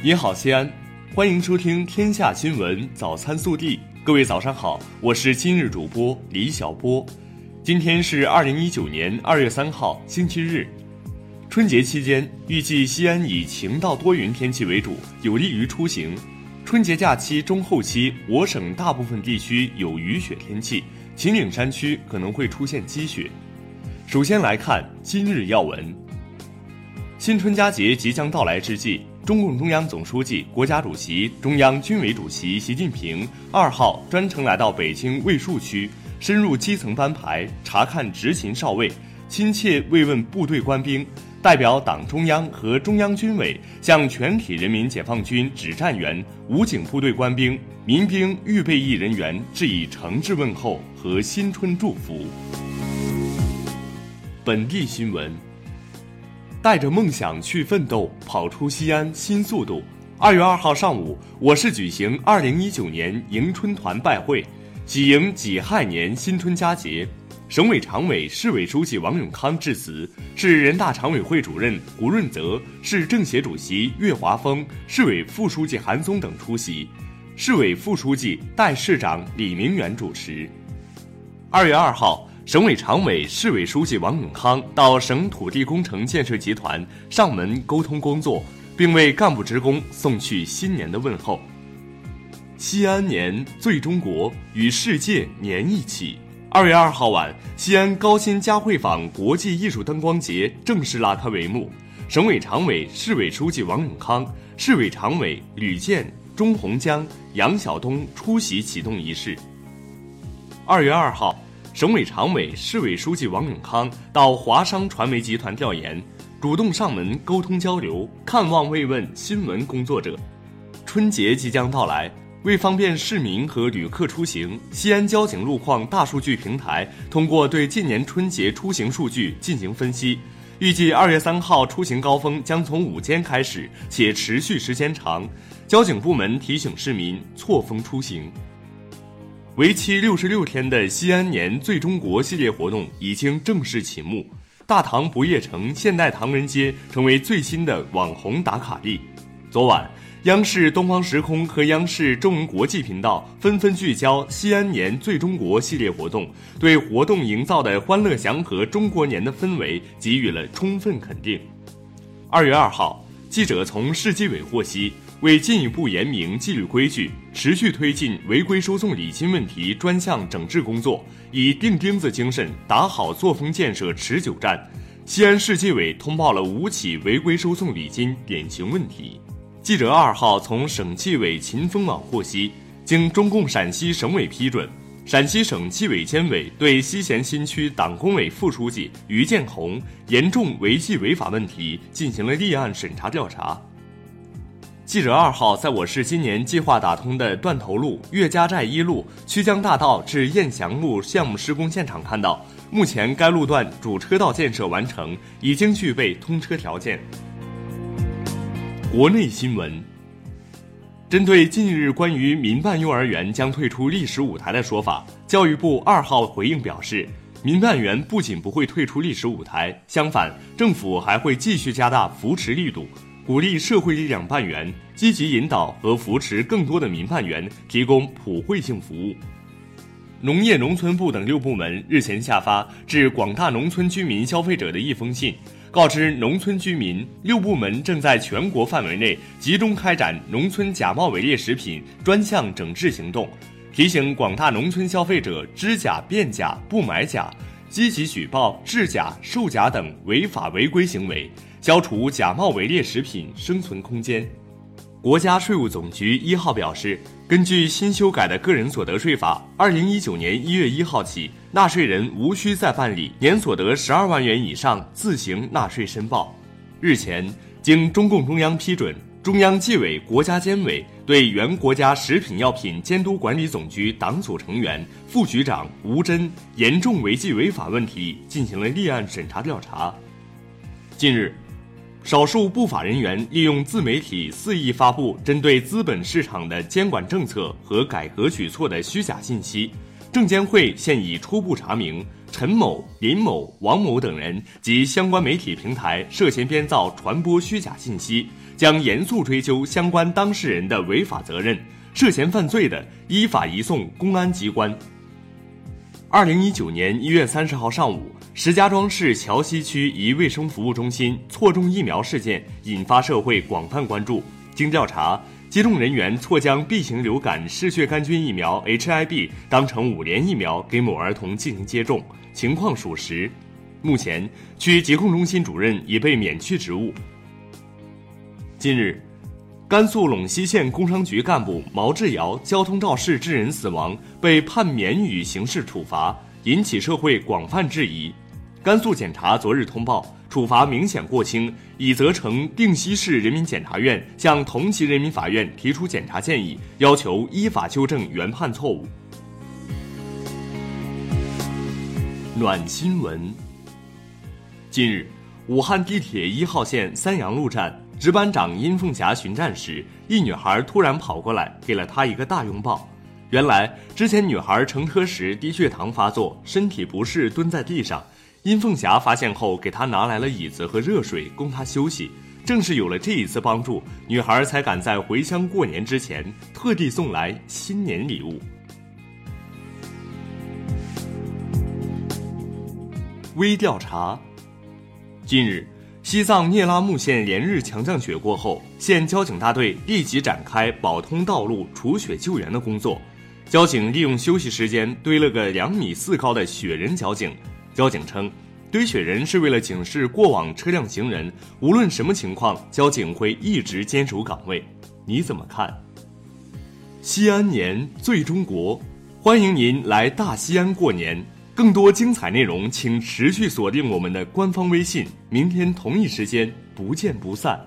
你好，西安，欢迎收听《天下新闻早餐速递》。各位早上好，我是今日主播李小波。今天是二零一九年二月三号，星期日。春节期间，预计西安以晴到多云天气为主，有利于出行。春节假期中后期，我省大部分地区有雨雪天气，秦岭山区可能会出现积雪。首先来看今日要闻。新春佳节即将到来之际，中共中央总书记、国家主席、中央军委主席习近平二号专程来到北京卫戍区，深入基层班排，查看执勤哨位，亲切慰问部队官兵，代表党中央和中央军委向全体人民解放军指战员、武警部队官兵、民兵预备役人员致以诚挚问候和新春祝福。本地新闻：带着梦想去奋斗，跑出西安新速度。二月二号上午，我市举行二零一九年迎春团拜会，喜迎己亥年新春佳节。省委常委、市委书记王永康致辞，市人大常委会主任胡润泽、市政协主席岳华峰、市委副书记韩松等出席，市委副书记、代市长李明远主持。二月二号。省委常委、市委书记王永康到省土地工程建设集团上门沟通工作，并为干部职工送去新年的问候。西安年最中国，与世界年一起。二月二号晚，西安高新嘉汇坊国际艺术灯光节正式拉开帷幕。省委常委、市委书记王永康、市委常委吕健、钟洪江、杨晓东出席启动仪式。二月二号。省委常委、市委书记王永康到华商传媒集团调研，主动上门沟通交流，看望慰问新闻工作者。春节即将到来，为方便市民和旅客出行，西安交警路况大数据平台通过对近年春节出行数据进行分析，预计二月三号出行高峰将从午间开始，且持续时间长。交警部门提醒市民错峰出行。为期六十六天的西安年最中国系列活动已经正式启幕，大唐不夜城现代唐人街成为最新的网红打卡地。昨晚，央视东方时空和央视中文国际频道纷纷聚焦西安年最中国系列活动，对活动营造的欢乐祥和中国年的氛围给予了充分肯定。二月二号，记者从市纪委获悉。为进一步严明纪律规矩，持续推进违规收送礼金问题专项整治工作，以钉钉子精神打好作风建设持久战。西安市纪委通报了五起违规收送礼金典型问题。记者二号从省纪委秦风网获悉，经中共陕西省委批准，陕西省纪委监委对西咸新区党工委副书记于建红严重违纪违法问题进行了立案审查调查。记者二号在我市今年计划打通的断头路岳家寨一路曲江大道至雁翔路项目施工现场看到，目前该路段主车道建设完成，已经具备通车条件。国内新闻：针对近日关于民办幼儿园将退出历史舞台的说法，教育部二号回应表示，民办园不仅不会退出历史舞台，相反，政府还会继续加大扶持力度。鼓励社会力量办园，积极引导和扶持更多的民办园提供普惠性服务。农业农村部等六部门日前下发致广大农村居民消费者的一封信，告知农村居民，六部门正在全国范围内集中开展农村假冒伪劣食品专项整治行动，提醒广大农村消费者知假辨假不买假，积极举报制假售假等违法违规行为。消除假冒伪劣食品生存空间。国家税务总局一号表示，根据新修改的个人所得税法，二零一九年一月一号起，纳税人无需再办理年所得十二万元以上自行纳税申报。日前，经中共中央批准，中央纪委国家监委对原国家食品药品监督管理总局党组成员、副局长吴真严重违纪违法问题进行了立案审查调查。近日。少数不法人员利用自媒体肆意发布针对资本市场的监管政策和改革举措的虚假信息，证监会现已初步查明，陈某、林某、王某等人及相关媒体平台涉嫌编造、传播虚假信息，将严肃追究相关当事人的违法责任。涉嫌犯罪的，依法移送公安机关。二零一九年一月三十号上午，石家庄市桥西区一卫生服务中心错种疫苗事件引发社会广泛关注。经调查，接种人员错将 B 型流感嗜血杆菌疫苗 HIB 当成五联疫苗给某儿童进行接种，情况属实。目前，区疾控中心主任已被免去职务。近日。甘肃陇西县工商局干部毛志尧交通肇事致人死亡，被判免予刑事处罚，引起社会广泛质疑。甘肃检察昨日通报，处罚明显过轻，已责成定西市人民检察院向同级人民法院提出检察建议，要求依法纠正原判错误。暖新闻。近日，武汉地铁一号线三阳路站。值班长殷凤霞巡站时，一女孩突然跑过来，给了她一个大拥抱。原来之前女孩乘车时低血糖发作，身体不适，蹲在地上。殷凤霞发现后，给她拿来了椅子和热水，供她休息。正是有了这一次帮助，女孩才敢在回乡过年之前，特地送来新年礼物。微调查，近日。西藏聂拉木县连日强降雪过后，县交警大队立即展开保通道路、除雪救援的工作。交警利用休息时间堆了个两米四高的雪人交警。交警称，堆雪人是为了警示过往车辆行人，无论什么情况，交警会一直坚守岗位。你怎么看？西安年最中国，欢迎您来大西安过年。更多精彩内容，请持续锁定我们的官方微信。明天同一时间，不见不散。